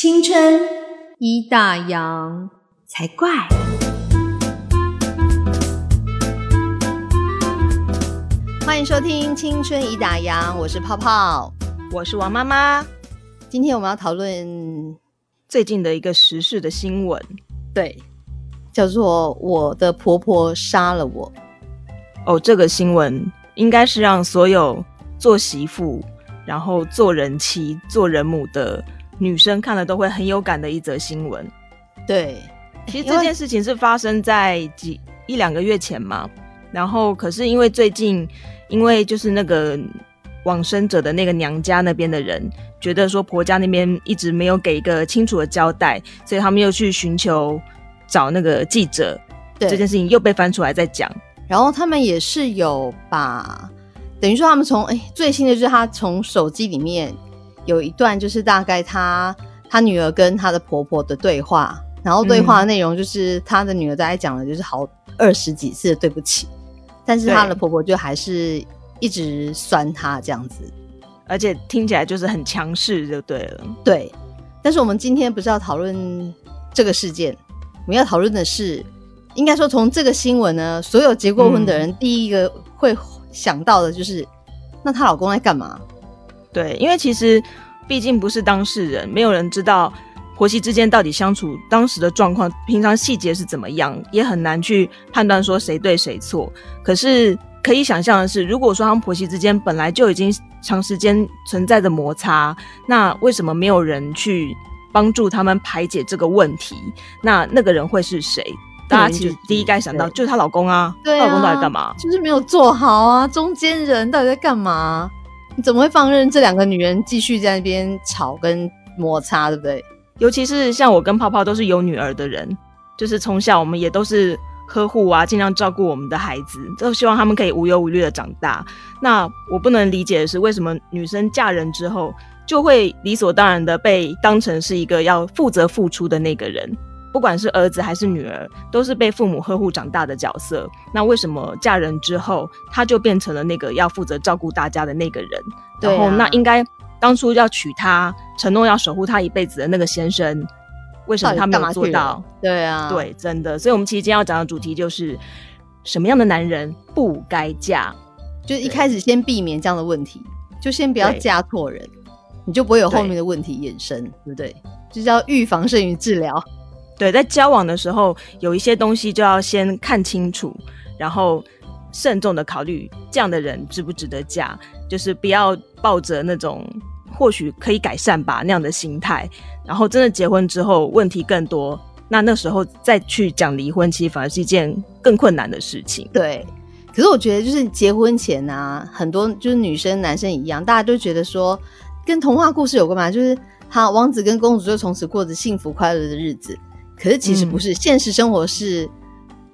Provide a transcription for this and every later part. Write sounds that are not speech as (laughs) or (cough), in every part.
青春一大洋才怪。欢迎收听《青春已打烊》，我是泡泡，我是王妈妈。今天我们要讨论最近的一个时事的新闻，对，叫做“我的婆婆杀了我”。哦，这个新闻应该是让所有做媳妇、然后做人妻、做人母的女生看了都会很有感的一则新闻。对，其实这件事情是发生在几一两个月前嘛，然后可是因为最近。因为就是那个往生者的那个娘家那边的人，觉得说婆家那边一直没有给一个清楚的交代，所以他们又去寻求找那个记者，这件事情又被翻出来再讲。然后他们也是有把，等于说他们从哎最新的就是他从手机里面有一段就是大概她她女儿跟她的婆婆的对话，然后对话内容就是她的女儿大概讲了就是好二十几次的对不起。但是她的婆婆就还是一直酸她这样子，而且听起来就是很强势，就对了。对，但是我们今天不是要讨论这个事件，我们要讨论的是，应该说从这个新闻呢，所有结过婚的人第一个会想到的就是，那她老公在干嘛？对，因为其实毕竟不是当事人，没有人知道。婆媳之间到底相处当时的状况，平常细节是怎么样，也很难去判断说谁对谁错。可是可以想象的是，如果说他们婆媳之间本来就已经长时间存在着摩擦，那为什么没有人去帮助他们排解这个问题？那那个人会是谁？大家其实第一该想到就是她老公啊，她啊，老公到底干嘛？就是没有做好啊，中间人到底在干嘛？你怎么会放任这两个女人继续在那边吵跟摩擦，对不对？尤其是像我跟泡泡都是有女儿的人，就是从小我们也都是呵护啊，尽量照顾我们的孩子，都希望他们可以无忧无虑的长大。那我不能理解的是，为什么女生嫁人之后就会理所当然的被当成是一个要负责付出的那个人？不管是儿子还是女儿，都是被父母呵护长大的角色。那为什么嫁人之后，他就变成了那个要负责照顾大家的那个人？然后那应该。当初要娶她，承诺要守护她一辈子的那个先生，为什么他没有做到？对啊，对，真的。所以，我们其实今天要讲的主题就是什么样的男人不该嫁，就一开始先避免这样的问题，就先不要嫁错人，你就不会有后面的问题衍生，对不对？就是要预防胜于治疗。对，在交往的时候，有一些东西就要先看清楚，然后慎重的考虑这样的人值不值得嫁，就是不要抱着那种。或许可以改善吧，那样的心态。然后真的结婚之后问题更多，那那时候再去讲离婚，其实反而是一件更困难的事情。对，可是我觉得就是结婚前啊，很多就是女生男生一样，大家都觉得说跟童话故事有关嘛，就是他王子跟公主就从此过着幸福快乐的日子。可是其实不是，现实生活是，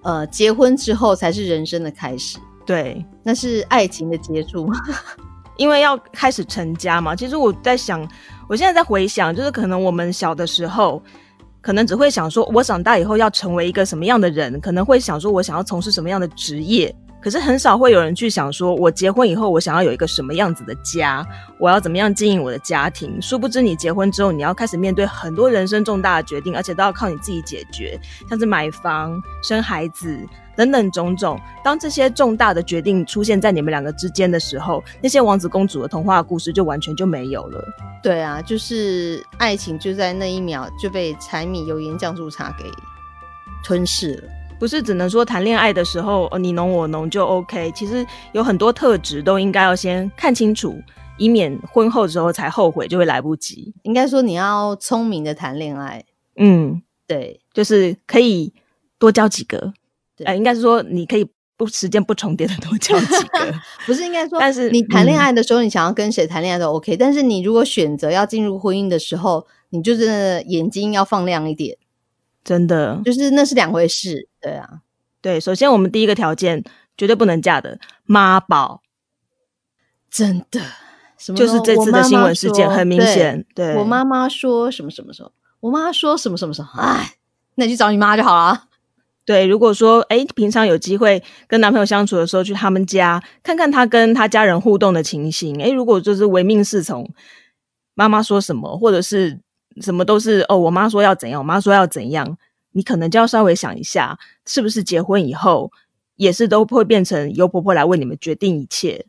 呃，结婚之后才是人生的开始。对，那是爱情的结束。(laughs) 因为要开始成家嘛，其实我在想，我现在在回想，就是可能我们小的时候，可能只会想说，我长大以后要成为一个什么样的人，可能会想说我想要从事什么样的职业。可是很少会有人去想说，我结婚以后我想要有一个什么样子的家，我要怎么样经营我的家庭。殊不知你结婚之后，你要开始面对很多人生重大的决定，而且都要靠你自己解决，像是买房、生孩子等等种种。当这些重大的决定出现在你们两个之间的时候，那些王子公主的童话故事就完全就没有了。对啊，就是爱情就在那一秒就被柴米油盐酱醋茶给吞噬了。不是只能说谈恋爱的时候哦你侬我侬就 OK，其实有很多特质都应该要先看清楚，以免婚后之后才后悔就会来不及。应该说你要聪明的谈恋爱，嗯，对，就是可以多交几个，呃，应该是说你可以不时间不重叠的多交几个，(laughs) 不是应该说，但是你谈恋爱的时候你想要跟谁谈恋爱都 OK，但是你如果选择要进入婚姻的时候，你就真的眼睛要放亮一点。真的，就是那是两回事，对啊，对。首先，我们第一个条件绝对不能嫁的妈宝，真的，就是这次的新闻事件很明显。对，我妈妈说什么什么时候，我妈说什么什么时候，哎，那你去找你妈就好了。对，如果说哎，平常有机会跟男朋友相处的时候，去他们家看看他跟他家人互动的情形。哎，如果就是唯命是从，妈妈说什么，或者是。什么都是哦，我妈说要怎样，我妈说要怎样，你可能就要稍微想一下，是不是结婚以后也是都会变成由婆婆来为你们决定一切。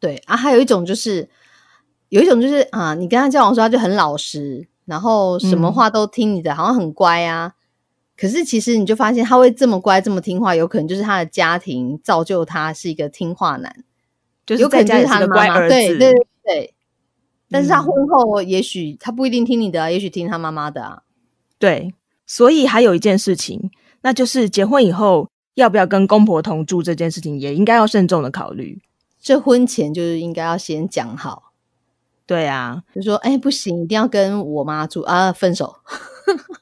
对啊，还有一种就是，有一种就是啊，你跟他交往的时候他就很老实，然后什么嗯话都听你的，好像很乖啊。可是其实你就发现他会这么乖这么听话，有可能就是他的家庭造就他是一个听话男，就是有可能就是在家也是他的乖儿子，对对对对。但是他嗯婚后也许他不一定听你的、啊，也许听他妈妈的啊。对，所以还有一件事情，那就是结婚以后要不要跟公婆同住这件事情，也应该要慎重的考虑。这婚前就是应该要先讲好，对啊，就说哎、不行，一定要跟我妈住啊，分手。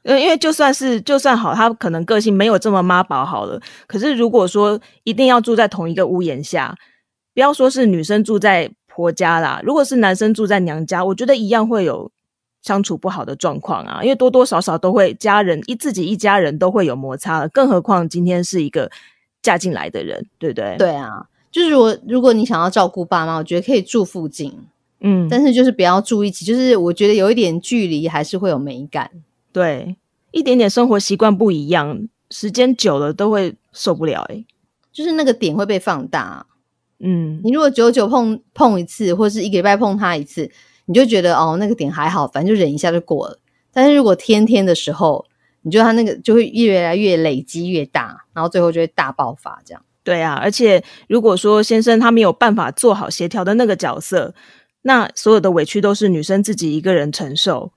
呃，(laughs) 因为就算是就算好，他可能个性没有这么妈宝好了，可是如果说一定要住在同一个屋檐下，不要说是女生住在婆家啦，如果是男生住在娘家，我觉得一样会有相处不好的状况啊，因为多多少少都会家人一自己一家人都会有摩擦了，更何况今天是一个嫁进来的人，对不对？，对啊，就是如果如果你想要照顾爸妈，我觉得可以住附近，嗯，但是就是不要住一起，就是我觉得有一点距离还是会有美感。对，一点点生活习惯不一样，时间久了都会受不了、欸。就是那个点会被放大。嗯，你如果久久碰碰一次，或是一个礼拜碰他一次，你就觉得哦那个点还好，反正就忍一下就过了。但是如果天天的时候，你觉得他那个就会越来越累积越大，然后最后就会大爆发这样。对啊，而且如果说先生他没有办法做好协调的那个角色，那所有的委屈都是女生自己一个人承受。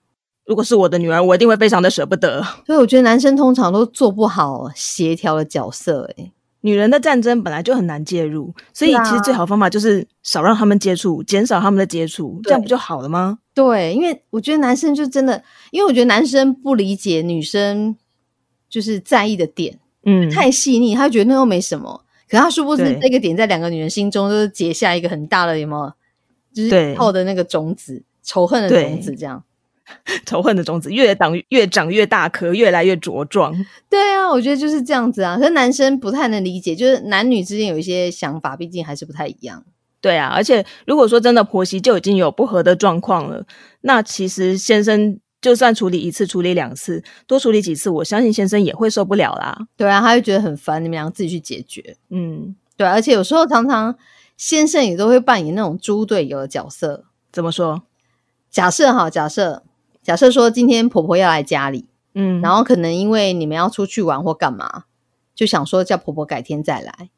如果是我的女儿，我一定会非常的舍不得。所以我觉得男生通常都做不好协调的角色、欸，女人的战争本来就很难介入，所以其实最好的方法就是少让他们接触，减少他们的接触，这样不就好了吗？对，因为我觉得男生就真的，因为我觉得男生不理解女生就是在意的点嗯，太细腻，他觉得那又没什么。可他殊不知对这个点在两个女人心中都是结下一个很大的有没有？就是后的那个种子，仇恨的种子，这样。(laughs) 仇恨的种子越长越长越大颗，越来越茁壮。(laughs) 对啊，我觉得就是这样子啊。可是男生不太能理解，就是男女之间有一些想法，毕竟还是不太一样。对啊，而且如果说真的婆媳就已经有不和的状况了，那其实先生就算处理一次、处理两次，多处理几次，我相信先生也会受不了啦。对啊，他会觉得很烦，你们两个自己去解决。嗯，对啊、而且有时候常常先生也都会扮演那种猪队友的角色。怎么说？假设哈，假设假设说今天婆婆要来家里，嗯，然后可能因为你们要出去玩或干嘛，就想说叫婆婆改天再来。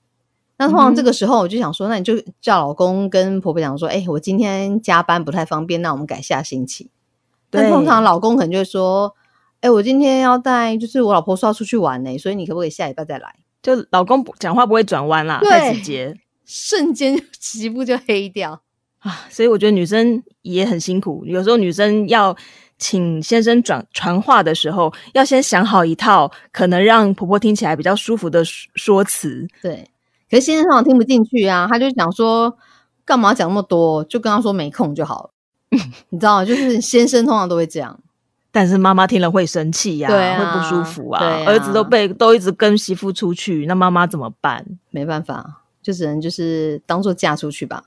那通常这个时候我就想说，那你就叫老公跟婆婆讲说，哎、我今天加班不太方便，那我们改下星期。但对通常老公可能就会说，哎、我今天要带，就是我老婆说要出去玩呢、所以你可不可以下礼拜再来？就老公不讲话不会转弯啦，对太直接 (laughs) 瞬间就 (laughs) 媳妇就黑掉。啊。所以我觉得女生也很辛苦，有时候女生要。请先生转传话的时候，要先想好一套可能让婆婆听起来比较舒服的说说辞，对，可是先生通常听不进去啊，他就讲说干嘛讲那么多，就跟他说没空就好了。(laughs) 你知道？就是先生通常都会这样。但是妈妈听了会生气呀、会不舒服啊。儿子都被都一直跟媳妇出去，那妈妈怎么办？没办法，就只能就是当做嫁出去吧。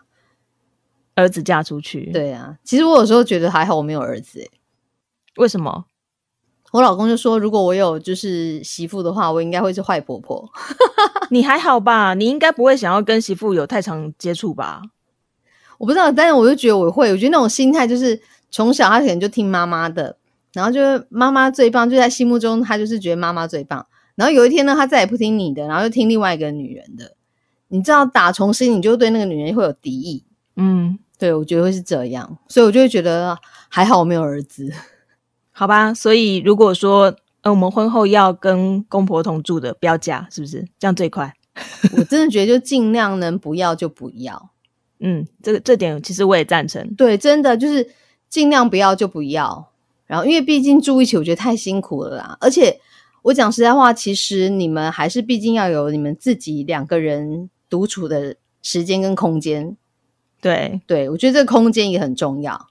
儿子嫁出去，，对啊，其实我有时候觉得还好，我没有儿子、欸。为什么？我老公就说，如果我有就是媳妇的话，我应该会是坏婆婆。(laughs) 你还好吧？你应该不会想要跟媳妇有太长接触吧？我不知道，但是我就觉得我会，我觉得那种心态就是从小他可能就听妈妈的，然后就是妈妈最棒，就在心目中他就是觉得妈妈最棒。然后有一天呢，他再也不听你的，然后就听另外一个女人的。你知道，打从心你就对那个女人会有敌意。嗯，对，我觉得会是这样，所以我就会觉得还好我没有儿子。好吧。所以如果说，呃，我们婚后要跟公婆同住的，不要嫁，是不是？这样最快。(laughs) 我真的觉得就尽量能不要就不要。嗯，这个这点其实我也赞成。对，真的就是尽量不要就不要。然后，因为毕竟住一起，我觉得太辛苦了啦。而且我讲实在话，其实你们还是毕竟要有你们自己两个人独处的时间跟空间。对，对我觉得这个空间也很重要，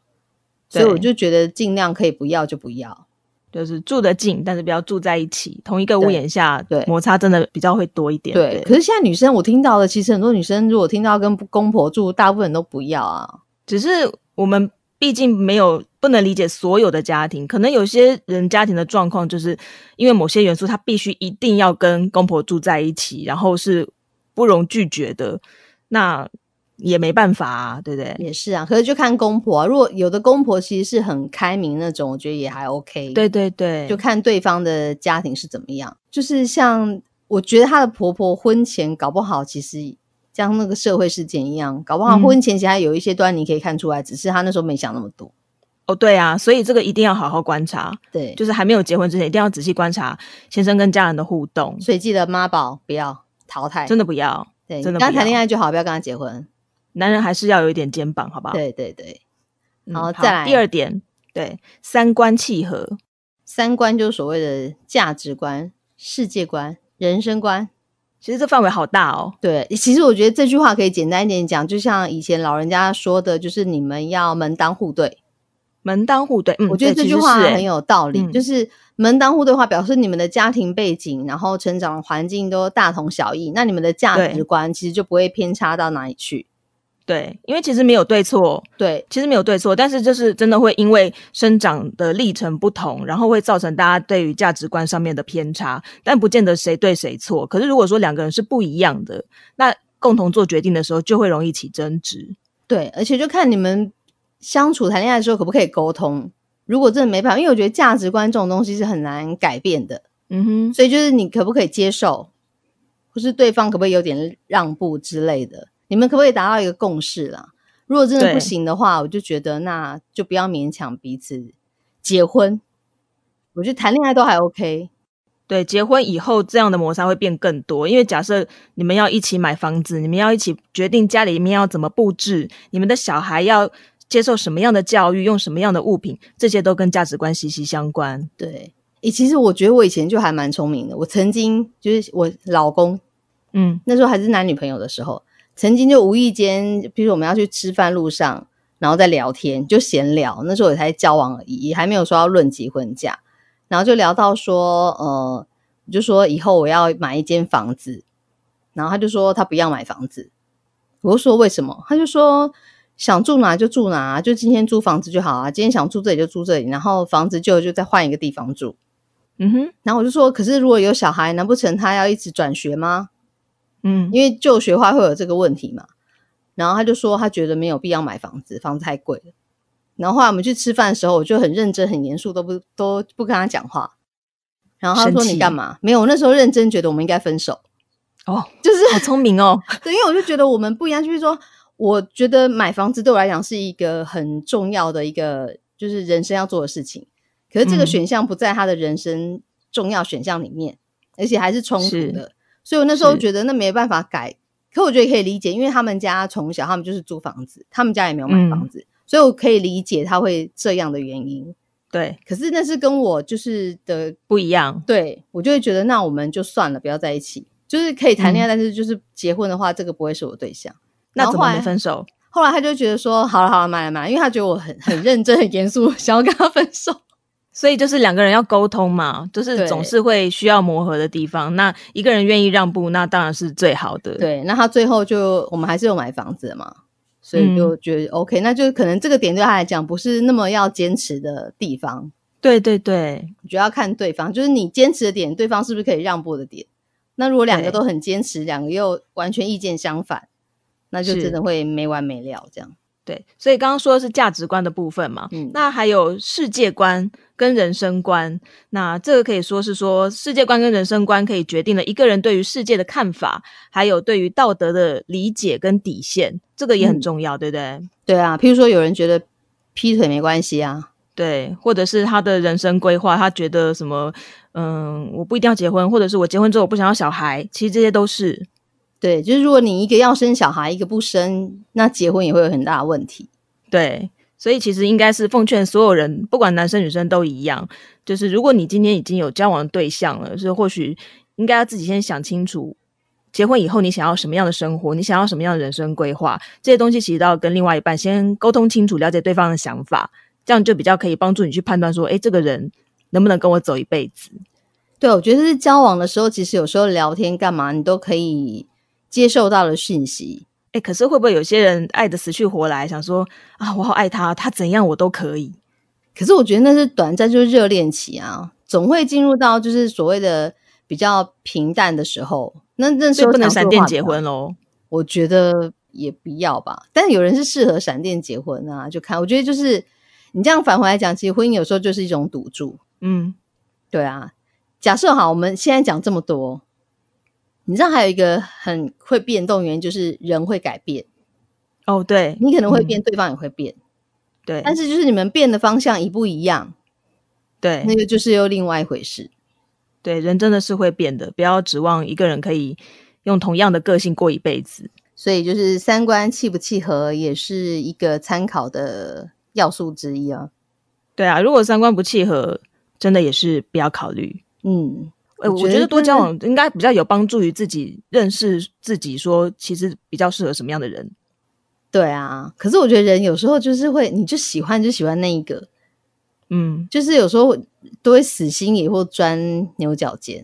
所以我就觉得尽量可以不要就不要。就是住得近，但是不要住在一起，同一个屋檐下，对摩擦真的比较会多一点。对，可是现在女生我听到的，其实很多女生如果听到跟公婆住，大部分都不要啊。只是我们毕竟没有不能理解所有的家庭，可能有些人家庭的状况就是因为某些元素，他必须一定要跟公婆住在一起，然后是不容拒绝的，那也没办法啊，对不对？也是啊，可是就看公婆啊。如果有的公婆其实是很开明那种，我觉得也还 OK。对对对，就看对方的家庭是怎么样。就是像我觉得她的婆婆婚前搞不好，其实像那个社会事件一样，搞不好婚前其实有一些端倪可以看出来，只是她那时候没想那么多。哦，对啊，所以这个一定要好好观察。对，就是还没有结婚之前，一定要仔细观察先生跟家人的互动。所以记得妈宝不要淘汰，真的不要。对，真的刚谈恋爱就好，不要跟他结婚。男人还是要有一点肩膀，好不好？对对对。然后再来第二点，对，三观契合。三观就是所谓的价值观、世界观、人生观。其实这范围好大哦。对，其实我觉得这句话可以简单一点讲，就像以前老人家说的，就是你们要门当户对。门当户对，嗯，我觉得这句话很有道理，嗯就是门当户对的话，表示你们的家庭背景，然后成长环境都大同小异，那你们的价值观其实就不会偏差到哪里去。对，因为其实没有对错，对其实没有对错，但是就是真的会因为生长的历程不同，然后会造成大家对于价值观上面的偏差，但不见得谁对谁错。可是如果说两个人是不一样的，那共同做决定的时候就会容易起争执。对，而且就看你们相处谈恋爱的时候可不可以沟通。如果真的没办法，因为我觉得价值观这种东西是很难改变的，嗯哼，所以就是你可不可以接受，或是对方可不可以有点让步之类的，你们可不可以达到一个共识啦？如果真的不行的话，我就觉得那就不要勉强彼此结婚。我觉得谈恋爱都还 OK，对，结婚以后这样的摩擦会变更多，因为假设你们要一起买房子，你们要一起决定家里面要怎么布置，你们的小孩要接受什么样的教育，用什么样的物品，这些都跟价值观息息相关。对。诶、其实我觉得我以前就还蛮聪明的。我曾经就是我老公嗯那时候还是男女朋友的时候，曾经就无意间，比如我们要去吃饭路上，然后在聊天，就闲聊。那时候也才交往而已，也还没有说要论及婚嫁。然后就聊到说，呃，我就说以后我要买一间房子，然后他就说他不要买房子。我就说为什么？他就说想住哪就住哪，就今天租房子就好啊。今天想住这里就住这里，然后房子就就再换一个地方住。嗯哼，然后我就说，可是如果有小孩，难不成他要一直转学吗？嗯因为就学化会有这个问题嘛。然后他就说他觉得没有必要买房子，房子太贵了。然后后来我们去吃饭的时候，我就很认真、很严肃，都不都不跟他讲话。然后他说你干嘛？没有，我那时候认真觉得我们应该分手，哦，就是好聪明哦。(laughs) 对，因为我就觉得我们不一样，就是说，我觉得买房子对我来讲是一个很重要的一个，就是人生要做的事情。可是这个嗯选项不在他的人生重要选项里面，而且还是冲突的，所以我那时候觉得那没办法改。可我觉得可以理解，因为他们家从小他们就是租房子，他们家也没有买房子，所以我可以理解他会这样的原因。对，可是那是跟我就是的不一样。对我就会觉得，那我们就算了，不要在一起。就是可以谈恋爱，但是就是结婚的话，这个不会是我对象。那怎么分手？后来他就觉得说，好了好了，买了买了，因为他觉得我很很认真、很严肃，想要跟他分手。所以就是两个人要沟通嘛，就是总是会需要磨合的地方。那一个人愿意让步，那当然是最好的。，对，那他最后就我们还是有买房子的嘛，所以嗯就觉得 OK，、那就可能这个点对他来讲不是那么要坚持的地方。对对对，我觉得要看对方，就是你坚持的点，对方是不是可以让步的点。那如果两个都很坚持，两个又完全意见相反，那就真的会没完没了这样。对，所以刚刚说的是价值观的部分嘛，嗯那还有世界观跟人生观，那这个可以说是说世界观跟人生观可以决定了一个人对于世界的看法，还有对于道德的理解跟底线，这个也很嗯重要，对不对？对啊，譬如说有人觉得劈腿没关系啊，对，或者是他的人生规划，他觉得什么，嗯，我不一定要结婚，或者是我结婚之后我不想要小孩，其实这些都是对，就是如果你一个要生小孩，一个不生，那结婚也会有很大的问题。对，所以其实应该是奉劝所有人，不管男生女生都一样，就是如果你今天已经有交往的对象了，是或许应该要自己先想清楚，结婚以后你想要什么样的生活，你想要什么样的人生规划，这些东西其实都要跟另外一半先沟通清楚，了解对方的想法，这样就比较可以帮助你去判断说，哎，这个人能不能跟我走一辈子。对，我觉得是交往的时候，其实有时候聊天干嘛，你都可以接受到的讯息。哎，可是会不会有些人爱的死去活来，想说啊，我好爱他，他怎样我都可以。可是我觉得那是短暂，就是热恋期啊，总会进入到就是所谓的比较平淡的时候。那那时候不能闪电结婚喽？我觉得也不要吧。但有人是适合闪电结婚啊，就看我觉得就是你这样返回来讲，其实婚姻有时候就是一种赌注。嗯，对啊。假设好，我们现在讲这么多，你知道还有一个很会变动原因，就是人会改变。哦，对，你可能会变，对方也会变。对，但是就是你们变的方向一不一样，对，那个就是又另外一回事。对，人真的是会变的，不要指望一个人可以用同样的个性过一辈子。所以就是三观契不契合，也是一个参考的要素之一啊。对啊，如果三观不契合，真的也是不要考虑。嗯，我觉得多交往应该比较有帮助于自己认识自己，说其实比较适合什么样的人。对啊，可是我觉得人有时候就是会，你就喜欢就喜欢那一个，嗯，就是有时候都会死心眼或钻牛角尖，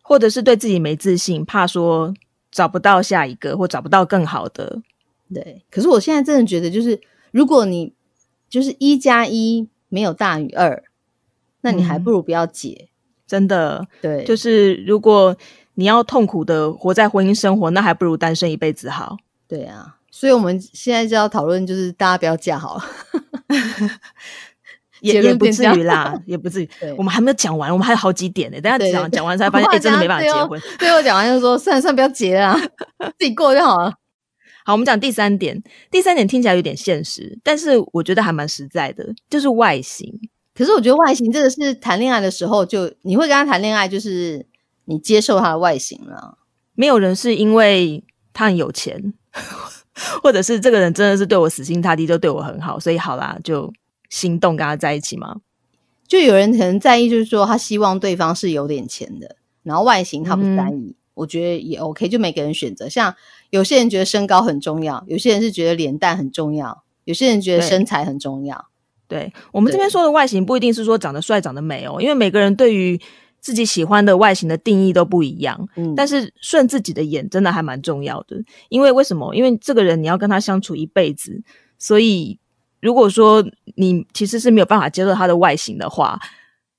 或者是对自己没自信，怕说找不到下一个或找不到更好的。对，可是我现在真的觉得，就是如果你就是一加一没有大于二，那你还不如不要结。真的，对，就是如果你要痛苦的活在婚姻生活，那还不如单身一辈子好。对啊。所以，我们现在就要讨论，就是大家不要嫁好了 (laughs) (laughs) 也也不至于啦，也不至于。(laughs) 我们还没有讲完，我们还有好几点呢。等下讲讲完才发现，哎，真的没办法结婚。最后讲完就说，算了算了，不要结了，自己过就好了。好，我们讲第三点。第三点听起来有点现实，但是我觉得还蛮实在的，就是外形。可是我觉得外形这个是谈恋爱的时候就你会跟他谈恋爱，就是你接受他的外形了。没有人是因为他很有钱。(laughs) 或者是这个人真的是对我死心塌地，就对我很好，所以好啦，就心动跟他在一起吗？就有人可能在意，就是说他希望对方是有点钱的，然后外形他不在意，我觉得也 OK。就每个人选择，像有些人觉得身高很重要，有些人是觉得脸蛋很重要，有些人觉得身材很重要。对我们这边说的外形，不一定是说长得帅、长得美哦，因为每个人对于。自己喜欢的外形的定义都不一样，嗯，但是顺自己的眼真的还蛮重要的。因为为什么？因为这个人你要跟他相处一辈子，所以如果说你其实是没有办法接受他的外形的话，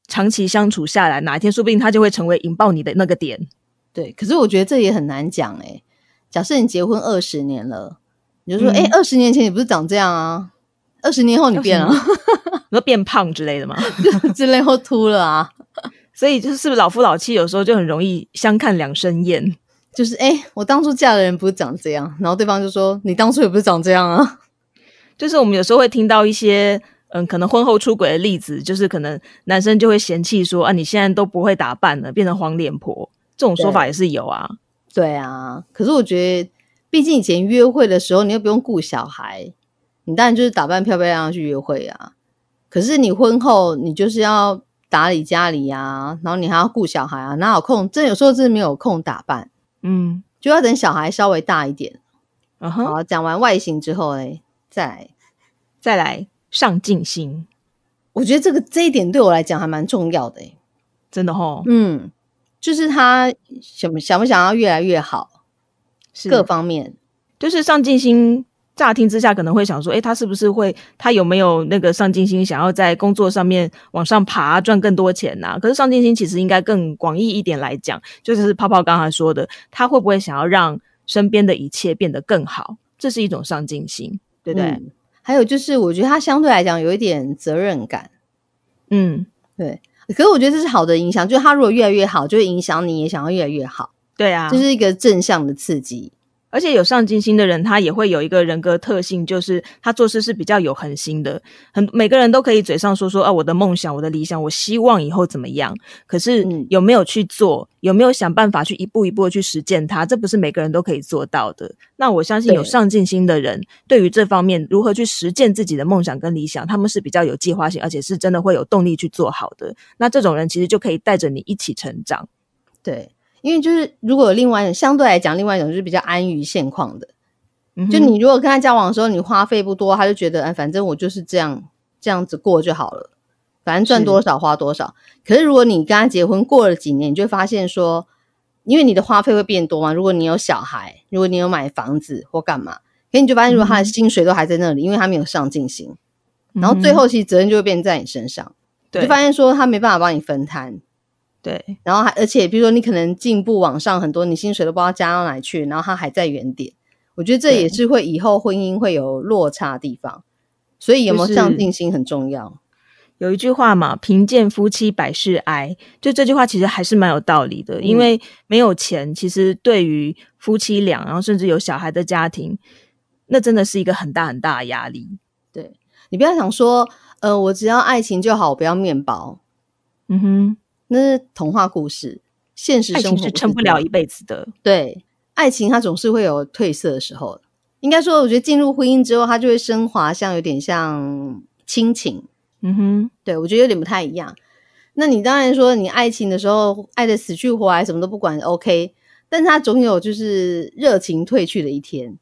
长期相处下来，哪一天说不定他就会成为引爆你的那个点。对，可是我觉得这也很难讲诶。假设你结婚二十年了，你就说，哎，二十年前你不是长这样啊？二十年后你变了，(laughs) 你说变胖之类的吗？(laughs) 之类或秃了啊？所以就是是不是老夫老妻有时候就很容易相看两生厌，就是哎，我当初嫁的人不是长这样，然后对方就说你当初也不是长这样啊。(laughs) 就是我们有时候会听到一些嗯，可能婚后出轨的例子，就是可能男生就会嫌弃说啊，你现在都不会打扮了，变成黄脸婆，这种说法也是有啊。对啊，可是我觉得，毕竟以前约会的时候你又不用顾小孩，你当然就是打扮漂漂亮亮去约会啊。可是你婚后你就是要。打理家里啊，然后你还要顾小孩啊，哪有空？真有时候真的没有空打扮，嗯，就要等小孩稍微大一点。好，讲完外形之后嘞，再再来上进心。我觉得这个这一点对我来讲还蛮重要的，真的哈。嗯，就是他想想不想要越来越好，各方面就是上进心。乍听之下可能会想说，诶，他是不是会，他有没有那个上进心，想要在工作上面往上爬，赚更多钱呐？可是上进心其实应该更广义一点来讲，就是泡泡刚才说的，他会不会想要让身边的一切变得更好？这是一种上进心，对不对？还有就是，我觉得他相对来讲有一点责任感，嗯，对。可是我觉得这是好的影响，就是他如果越来越好，就会影响你也想要越来越好，对啊，这是一个正向的刺激。而且有上进心的人，他也会有一个人格特性，就是他做事是比较有恒心的。很每个人都可以嘴上说说啊，我的梦想，我的理想，我希望以后怎么样。可是有没有去做，有没有想办法去一步一步的去实践它，这不是每个人都可以做到的。那我相信有上进心的人，对于这方面如何去实践自己的梦想跟理想，他们是比较有计划性，而且是真的会有动力去做好的。那这种人其实就可以带着你一起成长。对。因为就是如果有另外相对来讲，另外一种就是比较安于现况的，就你如果跟他交往的时候，你花费不多，他就觉得哎，反正我就是这样这样子过就好了，反正赚多少花多少。可是如果你跟他结婚过了几年，你就会发现说，因为你的花费会变多嘛。如果你有小孩，如果你有买房子或干嘛，可你就发现如果他的薪水都还在那里，因为他没有上进心，然后最后其实责任就会变在你身上，对就发现说他没办法帮你分摊，对然后还而且比如说你可能进步往上很多，你薪水都不知道加到哪去，然后他还在原点，我觉得这也是会以后婚姻会有落差的地方，所以有没有就是上进心很重要。有一句话嘛，“贫贱夫妻百事哀”，就这句话其实还是蛮有道理的。因嗯为没有钱，其实对于夫妻俩，然后甚至有小孩的家庭，那真的是一个很大很大的压力。对你不要想说，呃，我只要爱情就好，我不要面包，嗯哼，那是童话故事，现实生活是撑不了一辈子的。对，爱情它总是会有褪色的时候。应该说，我觉得进入婚姻之后，它就会升华，像有点像亲情。嗯哼，对我觉得有点不太一样。那你当然说你爱情的时候爱的死去活来，什么都不管，OK。但是它总有就是热情褪去的一天。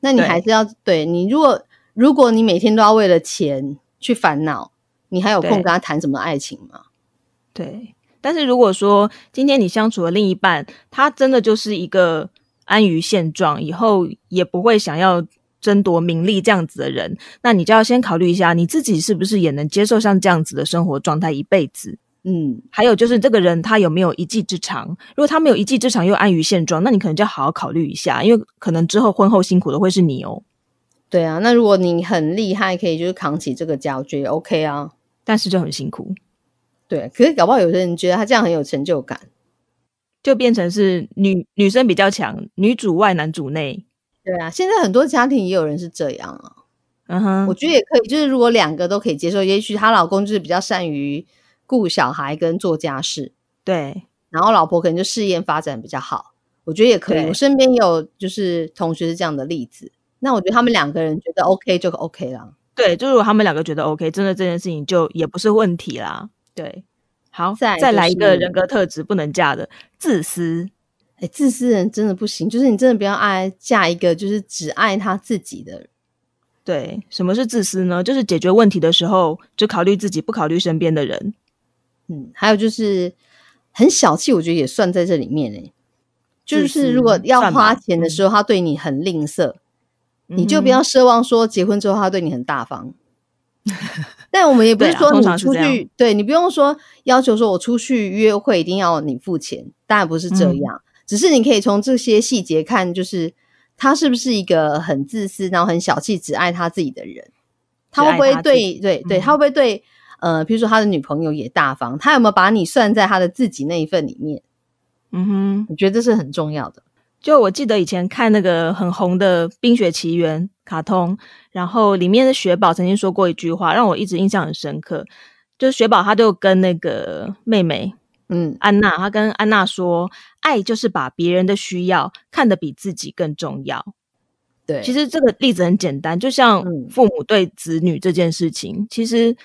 那你还是要对你，如果如果你每天都要为了钱去烦恼，你还有空跟他谈什么爱情吗？对。但是如果说今天你相处的另一半，他真的就是一个安于现状，以后也不会想要争夺名利这样子的人，那你就要先考虑一下，你自己是不是也能接受像这样子的生活状态一辈子。嗯，还有就是这个人他有没有一技之长？如果他没有一技之长又安于现状，那你可能就要好好考虑一下，因为可能之后婚后辛苦的会是你哦。对啊。那如果你很厉害，可以就是扛起这个家，我觉得 OK 啊。但是就很辛苦，对，可是搞不好有些人觉得他这样很有成就感。就变成是女女生比较强，女主外男主内。对啊，现在很多家庭也有人是这样啊。嗯哼，我觉得也可以，就是如果两个都可以接受，也许她老公就是比较善于顾小孩跟做家事，对然后老婆可能就事业发展比较好，我觉得也可以。我身边也有就是同学是这样的例子，那我觉得他们两个人觉得 OK 就 OK 啦。对，就如果他们两个觉得 OK，真的这件事情就也不是问题啦。对，好，再再来一个人格特质不能嫁的自私。哎，自私人真的不行，就是你真的不要爱嫁一个就是只爱他自己的人。对，什么是自私呢？就是解决问题的时候只考虑自己，不考虑身边的人。嗯，还有就是很小气，我觉得也算在这里面诶、就是如果要花钱的时候，他对你很吝啬，你就不嗯要奢望说结婚之后他对你很大方。(laughs) 但我们也不是说你出去，对你不用说要求说我出去约会一定要你付钱，当然不是这嗯。样，只是你可以从这些细节看，就是他是不是一个很自私，然后很小气，只爱他自己的人，他会不会对对对，嗯。他会不会对呃，比如说他的女朋友也大方，他有没有把你算在他的自己那一份里面？嗯哼，我觉得这是很重要的。就我记得以前看那个很红的《冰雪奇缘》卡通，然后里面的雪宝曾经说过一句话，让我一直印象很深刻。就是雪宝他就跟那个妹妹嗯，安娜，他跟安娜说，爱就是把别人的需要看得比自己更重要。对，其实这个例子很简单，就像嗯父母对子女这件事情，其实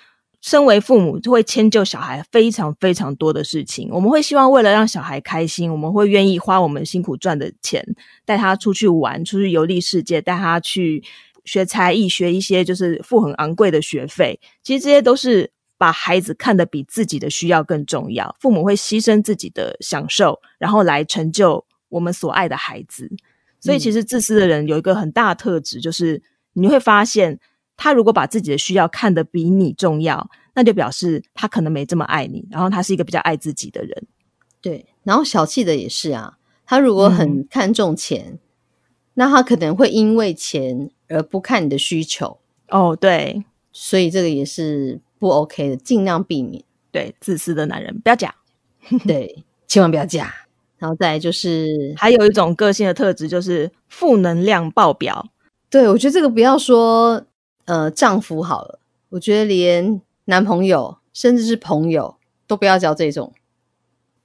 身为父母就会迁就小孩非常非常多的事情。我们会希望为了让小孩开心，我们会愿意花我们辛苦赚的钱带他出去玩，出去游历世界，带他去学才艺，学一些就是付很昂贵的学费。其实这些都是把孩子看得比自己的需要更重要。父母会牺牲自己的享受，然后来成就我们所爱的孩子。所以，其实自私的人有一个很大的特质，就是你会发现，他如果把自己的需要看得比你重要，那就表示他可能没这么爱你，然后他是一个比较爱自己的人。对，然后小气的也是啊，他如果嗯很看重钱，那他可能会因为钱而不看你的需求，哦，对所以这个也是不 OK 的，尽量避免。对，自私的男人不要讲。对，(laughs) 千万不要嫁。然后再来就是，还有一种个性的特质就是负能量爆表。对我觉得这个不要说呃丈夫好了，我觉得连男朋友甚至是朋友都不要交这种。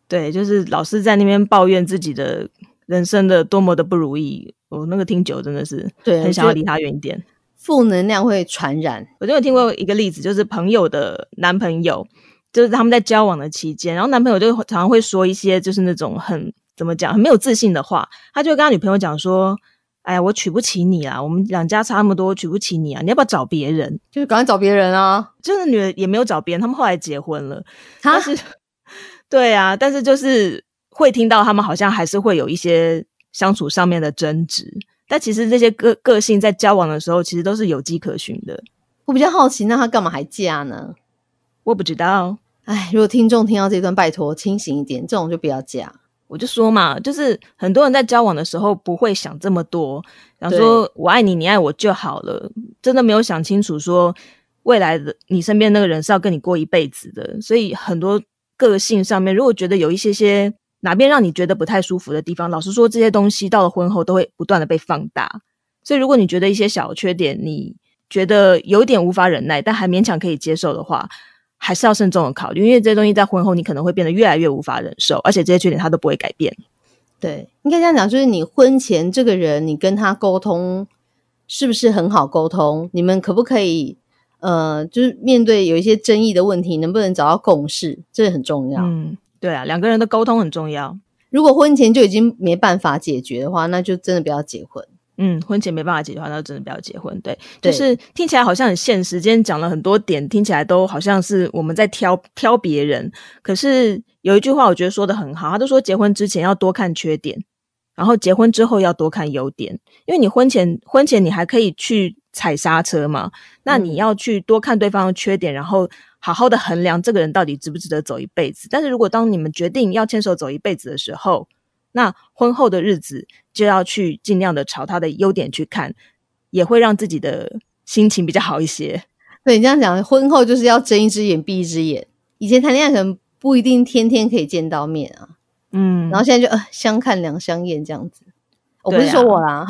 对，就是老是在那边抱怨自己的人生的多么的不如意。我那个听久真的是对，很想要离他远一点。负能量会传染。我就有听过一个例子，就是朋友的男朋友，就是他们在交往的期间，然后男朋友就常常会说一些就是那种很怎么讲很没有自信的话，他就会跟他女朋友讲说：“哎呀，我娶不起你啊，我们两家差那么多，我娶不起你啊，你要不要找别人就是赶快找别人啊！？”就是女的也没有找别人，他们后来结婚了，他但是 (laughs) 对啊，但是就是会听到他们好像还是会有一些相处上面的争执，但其实这些个个性在交往的时候，其实都是有迹可循的。我比较好奇，那他干嘛还嫁呢？我不知道。哎，如果听众听到这段，拜托清醒一点，这种就不要嫁。我就说嘛，就是很多人在交往的时候不会想这么多，想说我爱你，你爱我就好了，真的没有想清楚说未来的你身边那个人是要跟你过一辈子的。所以很多个性上面，如果觉得有一些些哪边让你觉得不太舒服的地方，老实说，这些东西到了婚后都会不断的被放大。所以如果你觉得一些小缺点，你觉得有点无法忍耐，但还勉强可以接受的话。还是要慎重的考虑，因为这些东西在婚后你可能会变得越来越无法忍受，而且这些缺点他都不会改变。对，应该这样讲，就是你婚前这个人，你跟他沟通是不是很好沟通？你们可不可以呃，就是面对有一些争议的问题，能不能找到共识？这很重要。嗯，对啊，两个人的沟通很重要。如果婚前就已经没办法解决的话，那就真的不要结婚。嗯，婚前没办法解决的话，那真的不要结婚。对，就是听起来好像很现实。今天讲了很多点，听起来都好像是我们在挑挑别人。可是有一句话，我觉得说的很好，他都说结婚之前要多看缺点，然后结婚之后要多看优点。因为你婚前婚前你还可以去踩刹车嘛，那你要去多看对方的缺点，然后好好的衡量这个人到底值不值得走一辈子。但是如果当你们决定要牵手走一辈子的时候，那婚后的日子就要去尽量的朝他的优点去看，也会让自己的心情比较好一些。对你这样讲，婚后就是要睁一只眼闭一只眼。以前谈恋爱可能不一定天天可以见到面啊，嗯，然后现在就呃相看两相厌这样子。我不是说我啦，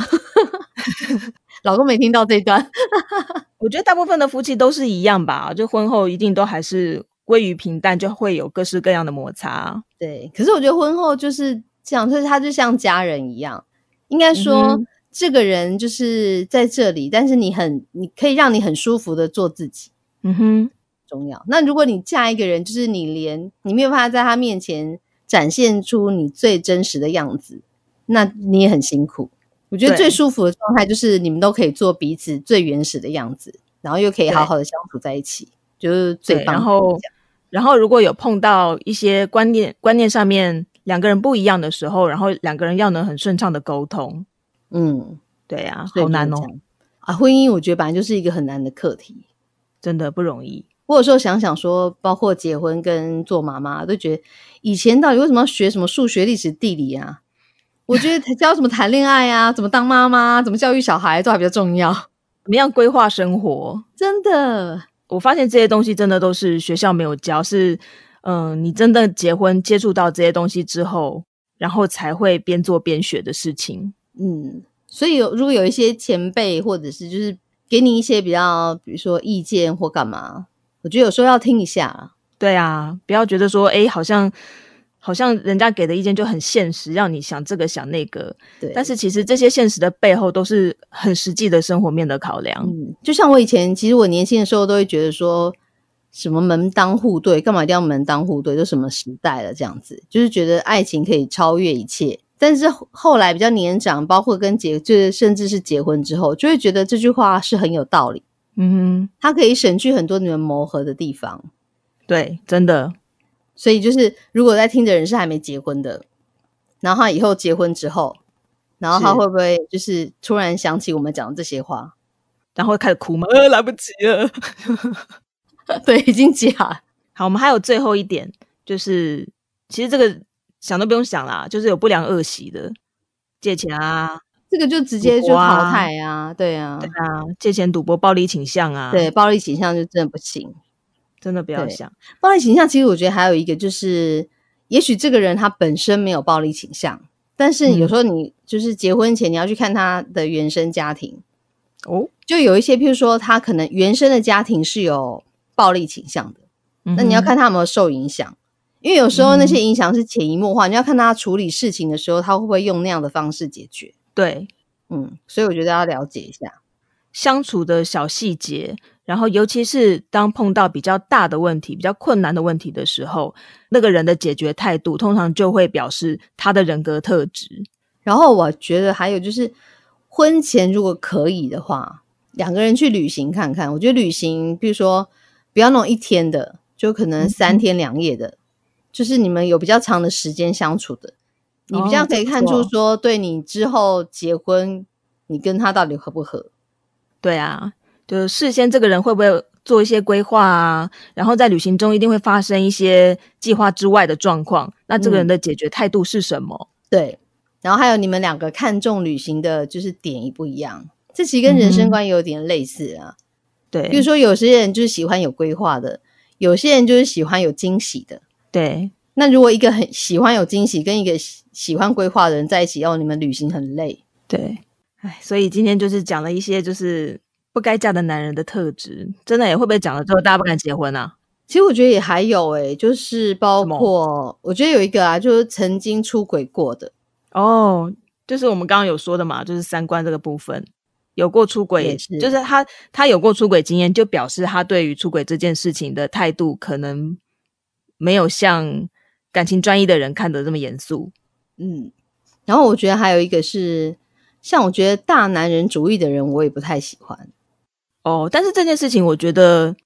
(laughs) 老公没听到这段。(laughs) 我觉得大部分的夫妻都是一样吧，就婚后一定都还是归于平淡，就会有各式各样的摩擦。对，可是我觉得婚后就是。这样，所以他就像家人一样。应该说，这个人就是在这里，但是你很，你可以让你很舒服的做自己。嗯哼，重要。那如果你嫁一个人，就是你连你没有办法在他面前展现出你最真实的样子，那你也很辛苦。我觉得最舒服的状态就是你们都可以做彼此最原始的样子，然后又可以好好的相处在一起，就是最棒。然后，然后如果有碰到一些观念观念上面。两个人不一样的时候，然后两个人要能很顺畅的沟通，嗯，对呀，好难哦啊！婚姻我觉得本来就是一个很难的课题，真的不容易。我有时候想想说，包括结婚跟做妈妈，都觉得以前到底为什么要学什么数学、历史、地理啊？我觉得教什么谈恋爱啊，怎么当妈妈，怎么教育小孩，都还比较重要。怎么样规划生活？真的，我发现这些东西真的都是学校没有教，是。嗯，你真的结婚接触到这些东西之后，然后才会边做边学的事情。嗯，所以有如果有一些前辈或者是就是给你一些比较，比如说意见或干嘛，我觉得有时候要听一下。对啊，不要觉得说，哎，好像好像人家给的意见就很现实，让你想这个想那个。对，但是其实这些现实的背后都是很实际的生活面的考量。嗯，就像我以前，其实我年轻的时候都会觉得说。什么门当户对？干嘛一定要门当户对？都什么时代了？这样子就是觉得爱情可以超越一切。但是后来比较年长，包括跟结，就是甚至是结婚之后，就会觉得这句话是很有道理。嗯，哼它可以省去很多你们磨合的地方。对，真的。所以就是如果在听的人是还没结婚的，然后他以后结婚之后，然后他会不会就是突然想起我们讲的这些话，然后开始哭吗？呃，来不及了。(laughs) 对，已经假。好，我们还有最后一点，就是其实这个想都不用想啦，就是有不良恶习的借钱啊，这个就直接就淘汰啊，对啊，对啊，借钱、赌博、暴力倾向啊，对，暴力倾向就真的不行，真的不要想。暴力倾向其实我觉得还有一个就是，也许这个人他本身没有暴力倾向，但是有时候你就是结婚前你要去看他的原生家庭哦，就有一些，譬如说他可能原生的家庭是有。暴力倾向的，那你要看他有没有受影响，因为有时候那些影响是潜移默化，你要看他处理事情的时候，他会不会用那样的方式解决？对，嗯，所以我觉得要了解一下相处的小细节，然后尤其是当碰到比较大的问题、比较困难的问题的时候，那个人的解决态度通常就会表示他的人格特质。然后我觉得还有就是，婚前如果可以的话，两个人去旅行看看。我觉得旅行，比如说。不要弄一天的，就可能三天两夜的，就是你们有比较长的时间相处的，你比较可以看出说，对你之后结婚，你跟他到底合不合？对啊，就是事先这个人会不会做一些规划啊？然后在旅行中一定会发生一些计划之外的状况，那这个人的解决态度是什么？对，然后还有你们两个看重旅行的就是点一不一样，这其实跟人生观有点类似啊。对，比如说有些人就是喜欢有规划的，有些人就是喜欢有惊喜的。对，那如果一个很喜欢有惊喜，跟一个喜喜欢规划的人在一起，哦，你们旅行很累。对，哎，所以今天就是讲了一些就是不该嫁的男人的特质，真的也会不会讲了之后大家不敢结婚啊？其实我觉得也还有诶、就是包括我觉得有一个啊，就是曾经出轨过的，哦，就是我们刚刚有说的嘛，就是三观这个部分有过出轨也，是就是他他有过出轨经验，就表示他对于出轨这件事情的态度可能没有像感情专一的人看得这么严肃。嗯。然后我觉得还有一个是，像我觉得大男人主义的人，我也不太喜欢。哦，但是这件事情我觉得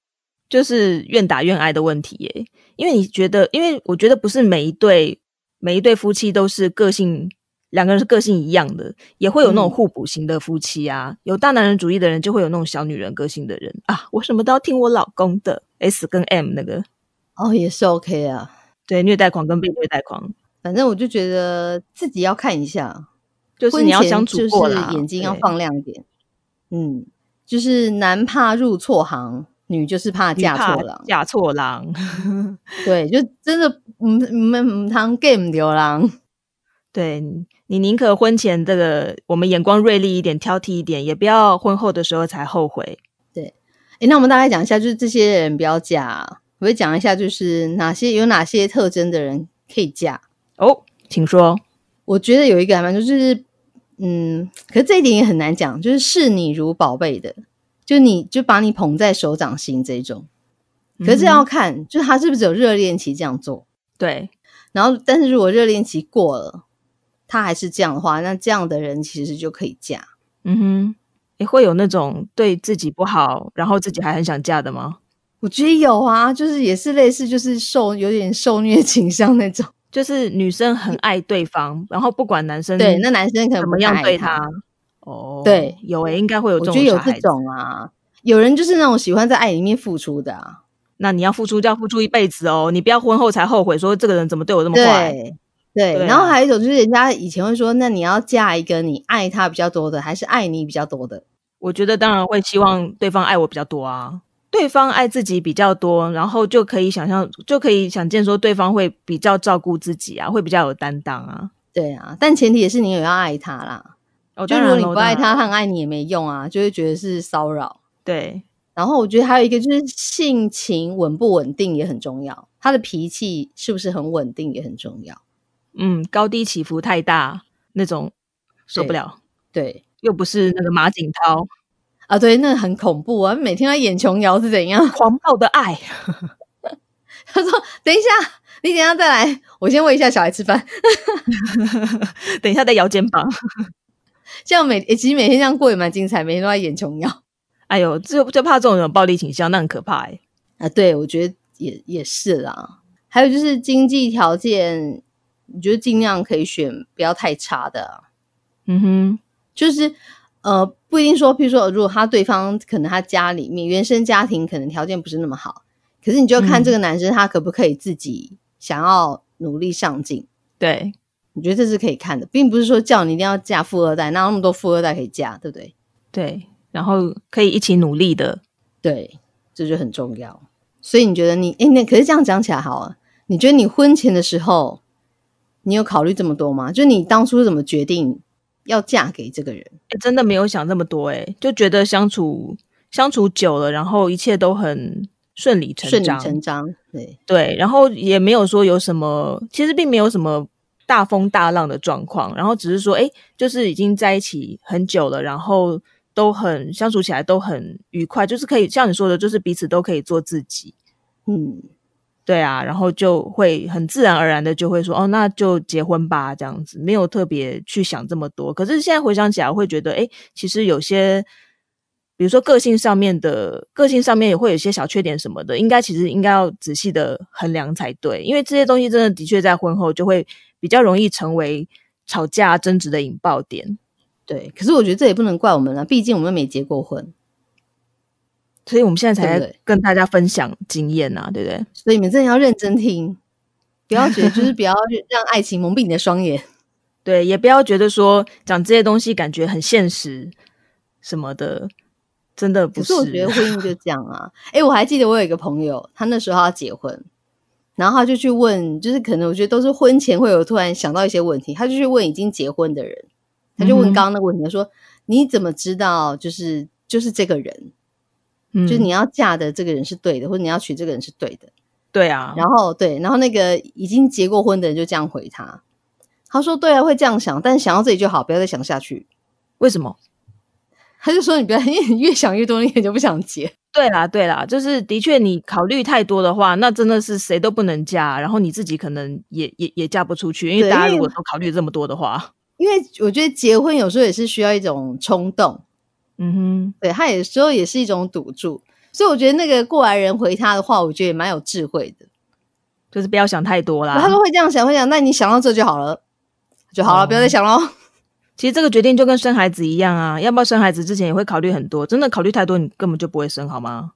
就是愿打愿挨的问题耶，因为你觉得，因为我觉得不是每一对每一对夫妻都是个性两个人是个性一样的，也会有那种嗯互补型的夫妻啊。有大男人主义的人，就会有那种小女人个性的人啊，我什么都要听我老公的。S 跟 M 那个哦，也是 OK 啊。对虐待狂跟被虐待狂，反正我就觉得自己要看一下，就是你要相处过啦，就是眼睛要放亮一点。嗯，就是男怕入错行，女就是怕嫁错郎。嫁错郎。对，就真的唔唔唔当 game 流浪。对你宁可婚前这个我们眼光锐利一点、挑剔一点，也不要婚后的时候才后悔。对诶，那我们大概讲一下，就是这些人不要嫁、啊，我会讲一下，就是哪些有哪些特征的人可以嫁。哦，请说。我觉得有一个还蛮就是，嗯，可是这一点也很难讲，就是视你如宝贝的，就你就把你捧在手掌心这种。可是这要看，就是他是不是只有热恋期这样做，对，然后但是如果热恋期过了，他还是这样的话，那这样的人其实就可以嫁。嗯哼，也会有那种对自己不好，然后自己还很想嫁的吗？我觉得有啊，就是也是类似，就是受有点受虐倾向那种。(laughs) 就是女生很爱对方，然后不管男生对，那男生可能不怎么样对他，哦，对，有诶、应该会有我这觉得有这。种啊。有人就是那种喜欢在爱里面付出的啊，那你要付出就要付出一辈子哦，你不要婚后才后悔说这个人怎么对我这么坏。对对。啊然后还有一种就是人家以前会说，那你要嫁一个你爱他比较多的，还是爱你比较多的？我觉得当然会希望对方爱我比较多啊，对方爱自己比较多，然后就可以想象，就可以想见说对方会比较照顾自己啊，会比较有担当啊。对啊，但前提也是你有要爱他啦。哦，就如果你不爱他，他很爱你也没用啊，就会觉得是骚扰。对，然后我觉得还有一个就是性情稳不稳定也很重要，他的脾气是不是很稳定也很重要。嗯，高低起伏太大那种受不了，对又不是那个马景涛啊，对，那很恐怖啊，每天在演琼瑶是怎样？(laughs) 狂暴的爱，他说：“等一下，你等一下再来，我先喂一下小孩吃饭。(laughs) 等一下再摇肩膀。(laughs) 这样每、诶其实每天这样过也蛮精彩，每天都在演琼瑶哎呦，就就怕这种有暴力倾向，那很可怕哎。啊。对，我觉得也也是啦。还有就是经济条件，我觉得尽量可以选不要太差的啊、嗯哼，就是呃，不一定说，譬如说，如果他对方可能他家里面原生家庭可能条件不是那么好，可是你就看嗯这个男生他可不可以自己想要努力上进。对，我觉得这是可以看的，并不是说叫你一定要嫁富二代，哪有那么多富二代可以嫁，对不对？对，然后可以一起努力的。对，这就很重要。所以你觉得你，哎，那可是这样讲起来好啊？你觉得你婚前的时候，你有考虑这么多吗？就你当初怎么决定要嫁给这个人？诶真的没有想这么多哎，就觉得相处相处久了，然后一切都很顺理成顺理章。成章，对，对，然后也没有说有什么，其实并没有什么大风大浪的状况，然后只是说，哎，就是已经在一起很久了，然后都很相处起来都很愉快，就是可以像你说的，就是彼此都可以做自己，嗯，对啊，然后就会很自然而然的就会说，哦，那就结婚吧，这样子，没有特别去想这么多。可是现在回想起来，会觉得，哎，其实有些。比如说个性上面的，个性上面也会有一些小缺点什么的，应该其实应该要仔细的衡量才对，因为这些东西真的的确在婚后就会比较容易成为吵架争执的引爆点。对。可是我觉得这也不能怪我们了，毕竟我们没结过婚。所以我们现在才跟大家分享经验呐、对不对？所以你们真的要认真听，(laughs) 不要觉得就是不要让爱情蒙蔽你的双眼。对，也不要觉得说讲这些东西感觉很现实什么的，真的不可是我觉得婚姻就这样啊。(laughs) 哎、我还记得我有一个朋友，他那时候要结婚，然后他就去问，就是可能我觉得都是婚前会有突然想到一些问题，他就去问已经结婚的人，他就问刚刚那个问题，他说你怎么知道就是就是这个人，嗯就是你要嫁的这个人是对的，或者你要娶这个人是对的。对啊，然后对，然后那个已经结过婚的人就这样回他，他说对啊，会这样想，但想到这里就好，不要再想下去。为什么？他就说你不要，(laughs) 因为你越想越多，你也就不想结。对啦，对啦，就是的确，你考虑太多的话，那真的是谁都不能嫁，然后你自己可能也也也嫁不出去，因为对因为大家如果都考虑这么多的话，因为我觉得结婚有时候也是需要一种冲动，嗯哼，对他有时候也是一种赌注，所以我觉得那个过来人回他的话，我觉得也蛮有智慧的。就是不要想太多啦。他说会这样想，会想，那你想到这就好了，就好了，哦不要再想喽。(laughs) 其实这个决定就跟生孩子一样啊，要不要生孩子之前也会考虑很多，真的考虑太多，你根本就不会生，好吗？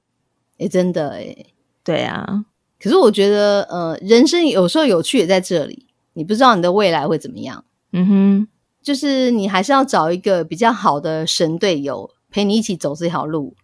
哎、真的哎、对啊，可是我觉得，呃，人生有时候有趣也在这里，你不知道你的未来会怎么样，嗯哼，就是你还是要找一个比较好的神队友陪你一起走这条路，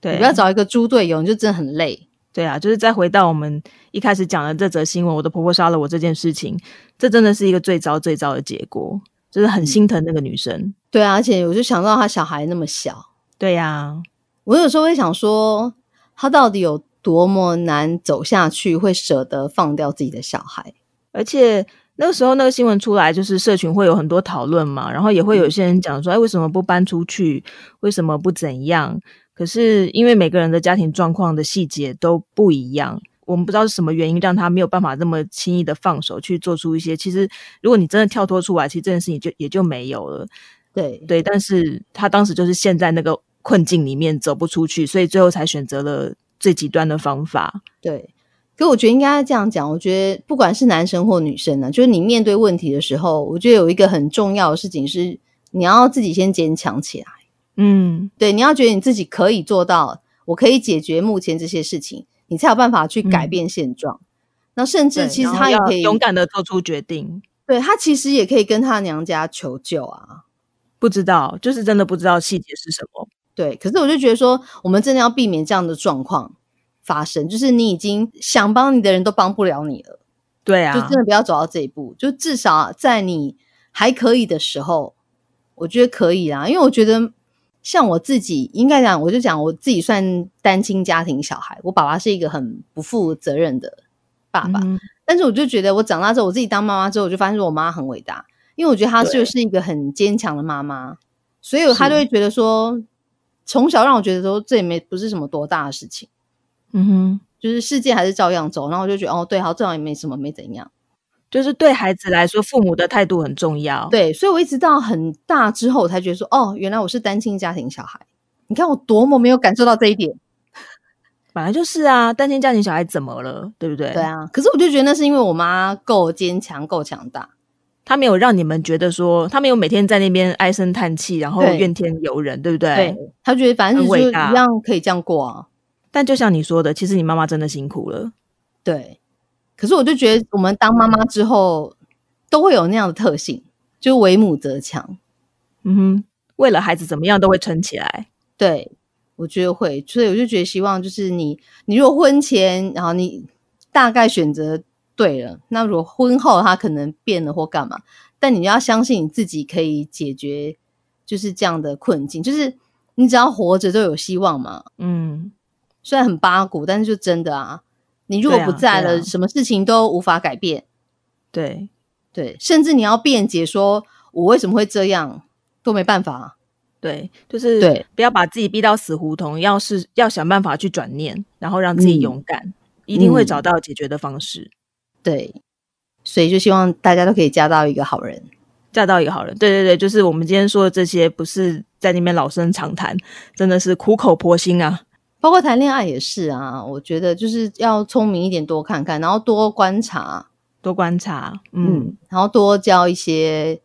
对，你不要找一个猪队友，你就真的很累。对啊，就是再回到我们一开始讲的这则新闻，我的婆婆杀了我这件事情，这真的是一个最糟最糟的结果，就是很心疼那个女生。对啊，而且我就想到她小孩那么小，对呀、我有时候会想说，她到底有多么难走下去，会舍得放掉自己的小孩？而且那个时候那个新闻出来，就是社群会有很多讨论嘛，然后也会有些人讲说，哎，为什么不搬出去？为什么不怎样？可是因为每个人的家庭状况的细节都不一样，我们不知道是什么原因让他没有办法这么轻易的放手去做出一些。其实如果你真的跳脱出来，其实这件事情就也就没有了。对对，但是他当时就是陷在那个困境里面走不出去，所以最后才选择了最极端的方法。对，可我觉得应该这样讲。我觉得不管是男生或女生呢，就是你面对问题的时候，我觉得有一个很重要的事情是，你要自己先坚强起来。嗯，对，你要觉得你自己可以做到，我可以解决目前这些事情，你才有办法去改嗯变现状。那甚至其实他也可以勇敢的做出决定。对他其实也可以跟他娘家求救啊。不知道，就是真的不知道细节是什么。对，可是我就觉得说，我们真的要避免这样的状况发生，就是你已经想帮你的人都帮不了你了，对啊，就真的不要走到这一步。就至少在你还可以的时候，我觉得可以啊。因为我觉得像我自己，应该讲，我就讲我自己算单亲家庭小孩，我爸爸是一个很不负责任的爸爸，嗯。但是我就觉得我长大之后，我自己当妈妈之后，我就发现说我妈很伟大，因为我觉得她对就是一个很坚强的妈妈，所以她就会觉得说，从小让我觉得说这也没不是什么多大的事情，嗯哼，就是世界还是照样走，然后我就觉得哦，对，好，这样也没什么，没怎样，就是对孩子来说，父母的态度很重要。，对，所以我一直到很大之后，我才觉得说，哦，原来我是单亲家庭小孩，你看我多么没有感受到这一点，本来就是啊，单亲家庭小孩怎么了，对不对？对，啊，可是我就觉得那是因为我妈够坚强，够强大，她没有让你们觉得说，她没有每天在那边唉声叹气，然后怨天尤人，对不对？对，她觉得反正就是一样可以这样过啊。但就像你说的，其实你妈妈真的辛苦了。对，可是我就觉得我们当妈妈之后都会有那样的特性，就为母则强。嗯哼，为了孩子怎么样都会撑起来。对，我觉得会，所以我就觉得希望就是你，你如果婚前，然后你大概选择对了，那如果婚后他可能变了或干嘛，但你要相信你自己可以解决就是这样的困境，就是你只要活着都有希望嘛。嗯，虽然很八股，但是就真的啊，你如果不在了，什么事情都无法改变。对，对，甚至你要辩解说我为什么会这样，都没办法。啊对，就是对不要把自己逼到死胡同，要是要想办法去转念，然后让自己嗯勇敢，一定会嗯找到解决的方式。对，所以就希望大家都可以嫁到一个好人。嫁到一个好人，对对对，就是我们今天说的这些，不是在那边老生常谈，真的是苦口婆心啊。包括谈恋爱也是啊，我觉得就是要聪明一点，多看看，然后多观察，多观察，嗯，嗯，然后多交一些，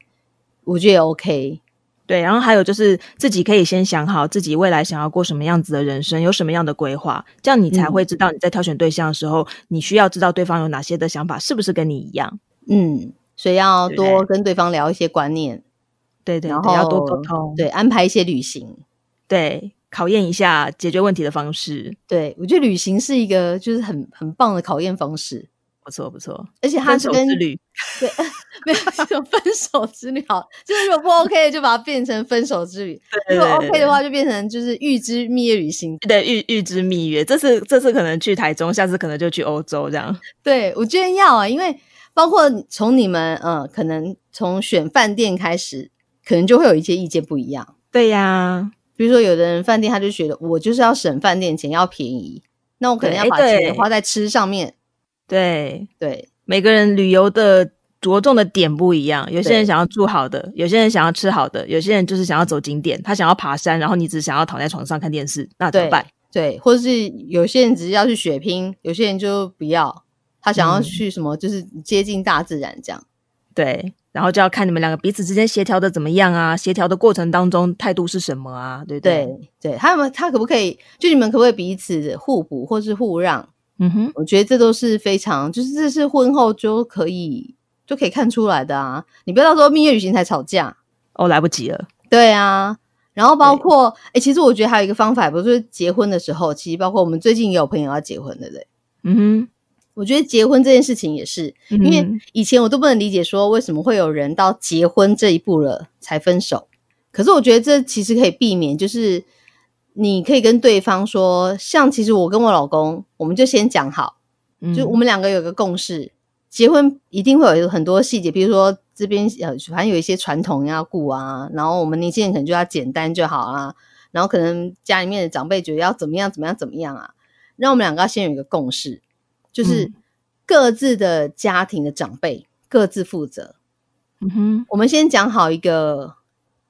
我觉得也 OK。对，然后还有就是自己可以先想好自己未来想要过什么样子的人生，有什么样的规划，这样你才会知道你在挑选对象的时候，你需要知道对方有哪些的想法，是不是跟你一样？嗯，所以要多跟对方聊一些观念，对对对对，要多沟通，对，安排一些旅行。对，考验一下解决问题的方式，对我觉得旅行是一个就是很很棒的考验方式，不错不错。而且它分是跟之旅，对 (laughs) 没有分手之旅好，就是如果不 OK 的就把它变成分手之旅，对如果 OK 的话就变成就是预知蜜月旅行。对预预知蜜月，这次这次可能去台中，下次可能就去欧洲这样。对我觉得要啊，因为包括从你们呃，可能从选饭店开始，可能就会有一些意见不一样。对呀，比如说，有的人饭店他就觉得我就是要省饭店钱，要便宜，那我可能要把钱花在吃上面。对，对每个人旅游的着重的点不一样，有些人想要住好的，有些人想要吃好的，有些人就是想要走景点，他想要爬山，然后你只想要躺在床上看电视，那怎么办？对，或者是有些人只是要去血拼，有些人就不要，他想要嗯去什么，就是接近大自然这样。对，然后就要看你们两个彼此之间协调的怎么样啊，协调的过程当中态度是什么啊，对不对？对对，他们他可不可以，就你们可不可以彼此互补或是互让？嗯哼，我觉得这都是非常，就是这是婚后就可以就可以看出来的啊。你不要到时候蜜月旅行才吵架。哦，来不及了，对啊，然后包括哎、其实我觉得还有一个方法，不是结婚的时候，其实包括我们最近也有朋友要结婚，对不对？嗯哼，我觉得结婚这件事情也是，因因为以前我都不能理解说为什么会有人到结婚这一步了才分手，可是我觉得这其实可以避免，就是你可以跟对方说，像其实我跟我老公，我们就先讲好，就我们两个有个共识，结婚一定会有很多细节，比如说这边呃，反正有一些传统要顾啊，然后我们年轻人可能就要简单就好啊，然后可能家里面的长辈觉得要怎么样怎么样怎么样啊，让我们两个要先有一个共识，就是嗯各自的家庭的长辈各自负责。嗯哼，我们先讲好一个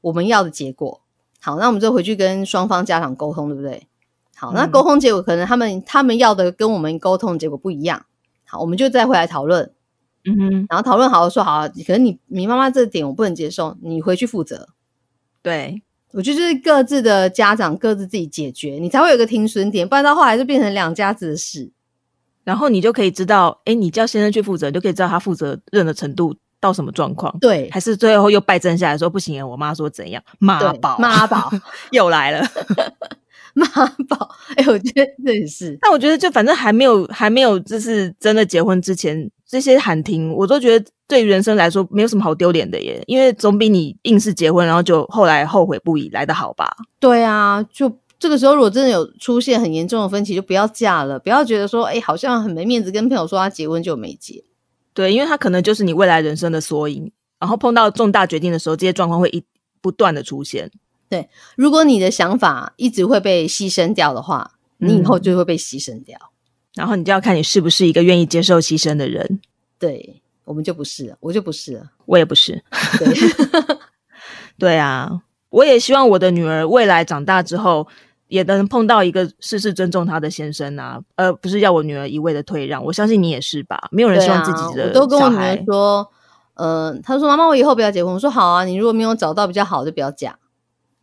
我们要的结果，好，那我们就回去跟双方家长沟通，对不对？好，那嗯沟通结果可能他们他们要的跟我们沟通的结果不一样，好，我们就再回来讨论，嗯哼，然后讨论好了说好，可能你你妈妈这点我不能接受，你回去负责。对，我觉得就是各自的家长各自自己解决，你才会有一个停损点，不然到后来就变成两家子的事。然后你就可以知道，哎，你叫先生去负责，你就可以知道他负责任的程度到什么状况。对，还是最后又败阵下来说不行，我妈说怎样，妈对宝，妈宝，(laughs) 又来了。(laughs) 妈宝，哎、我觉得这也是，但我觉得就反正还没有还没有就是真的结婚之前，这些喊停，我都觉得对于人生来说没有什么好丢脸的耶，因为总比你硬是结婚，然后就后来后悔不已来的好吧？对啊，就这个时候如果真的有出现很严重的分歧，就不要嫁了，不要觉得说，哎、好像很没面子，跟朋友说他结婚就没结。对，因为他可能就是你未来人生的缩影，然后碰到重大决定的时候，这些状况会一不断的出现。对如果你的想法一直会被牺牲掉的话，你以后嗯就会被牺牲掉。然后你就要看你是不是一个愿意接受牺牲的人。对我们就不是了，我就不是了。我也不是，对，(laughs) 对啊，我也希望我的女儿未来长大之后，也能碰到一个事事尊重他的先生啊，而不是要我女儿一味的退让。我相信你也是吧？没有人希望自啊己的我都跟我女儿说，呃，她说妈妈，我以后不要结婚。我说好啊，你如果没有找到比较好，就不要嫁。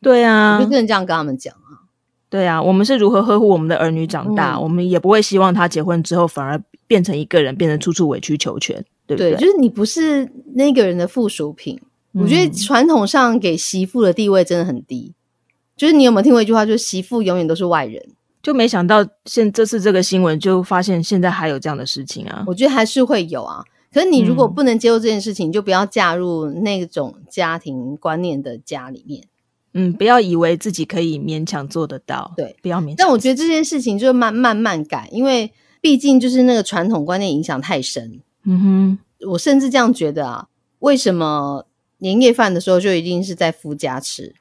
对啊我就，这样跟他们讲啊。对啊，我们是如何呵护我们的儿女长大，嗯我们也不会希望他结婚之后反而变成一个人，变成处处委曲求全，对不对，对？就是你不是那个人的附属品。我觉得嗯传统上给媳妇的地位真的很低。就是你有没有听过一句话，就是媳妇永远都是外人。就没想到现这次这个新闻，就发现现在还有这样的事情啊。我觉得还是会有啊。可是你如果嗯不能接受这件事情，你就不要嫁入那种家庭观念的家里面。嗯，不要以为自己可以勉强做得到，对，不要勉强。但我觉得这件事情就慢慢慢改，因为毕竟就是那个传统观念影响太深。嗯哼，我甚至这样觉得啊，为什么年夜饭的时候就一定是在夫家吃？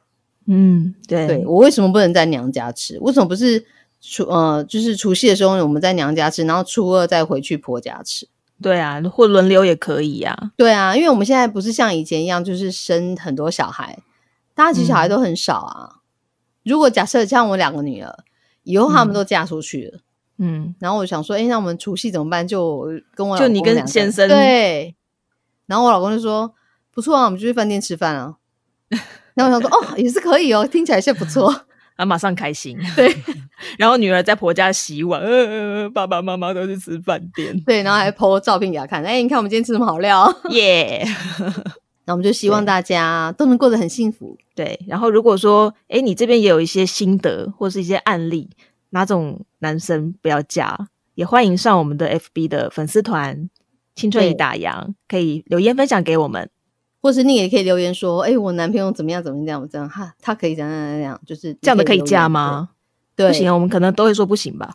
嗯，对，对我为什么不能在娘家吃？为什么不是除呃，就是除夕的时候我们在娘家吃，然后初二再回去婆家吃？对啊，或轮流也可以呀、对啊，因为我们现在不是像以前一样，就是生很多小孩，大家其实小孩都很少啊。如果假设像我两个女儿，以后她们都嫁出去了，嗯，然后我想说，哎、那我们除夕怎么办？就跟我就你跟先生对，然后我老公就说不错啊，我们就去饭店吃饭啊。然后我想说，哦，也是可以哦，听起来是不错。(laughs) 啊，马上开心。对，(laughs) 然后女儿在婆家洗碗，呃，爸爸妈妈都去吃饭店。对，然后还 po 照片给她看，哎，你看我们今天吃什么好料，耶！那我们就希望大家都能过得很幸福。对，然后如果说，哎，你这边也有一些心得或是一些案例，哪种男生不要嫁，也欢迎上我们的 FB 的粉丝团“青春已打烊”，可以留言分享给我们。或是你也可以留言说，哎，我男朋友怎么样，怎么样，这样哈，他可以怎样怎样，就是这样的可以嫁吗？对，不行，我们可能都会说不行吧，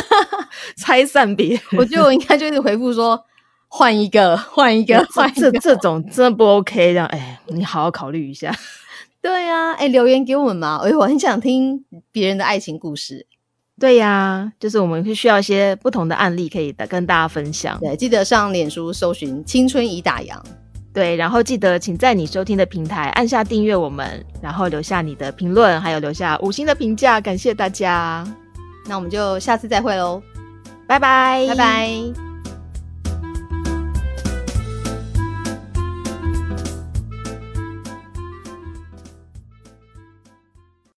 (laughs) 拆散别。我觉得我应该就是回复说，换一个，换一个，换这这种真的不 OK，这样，哎，你好好考虑一下。(laughs) 对呀，哎，留言给我们嘛，哎，我很想听别人的爱情故事。对呀，就是我们会需要一些不同的案例，可以跟大家分享。对，记得上脸书搜寻“青春已打烊”。对，然后记得请在你收听的平台按下订阅我们，然后留下你的评论，还有留下五星的评价，感谢大家。那我们就下次再会喽，拜拜，拜拜。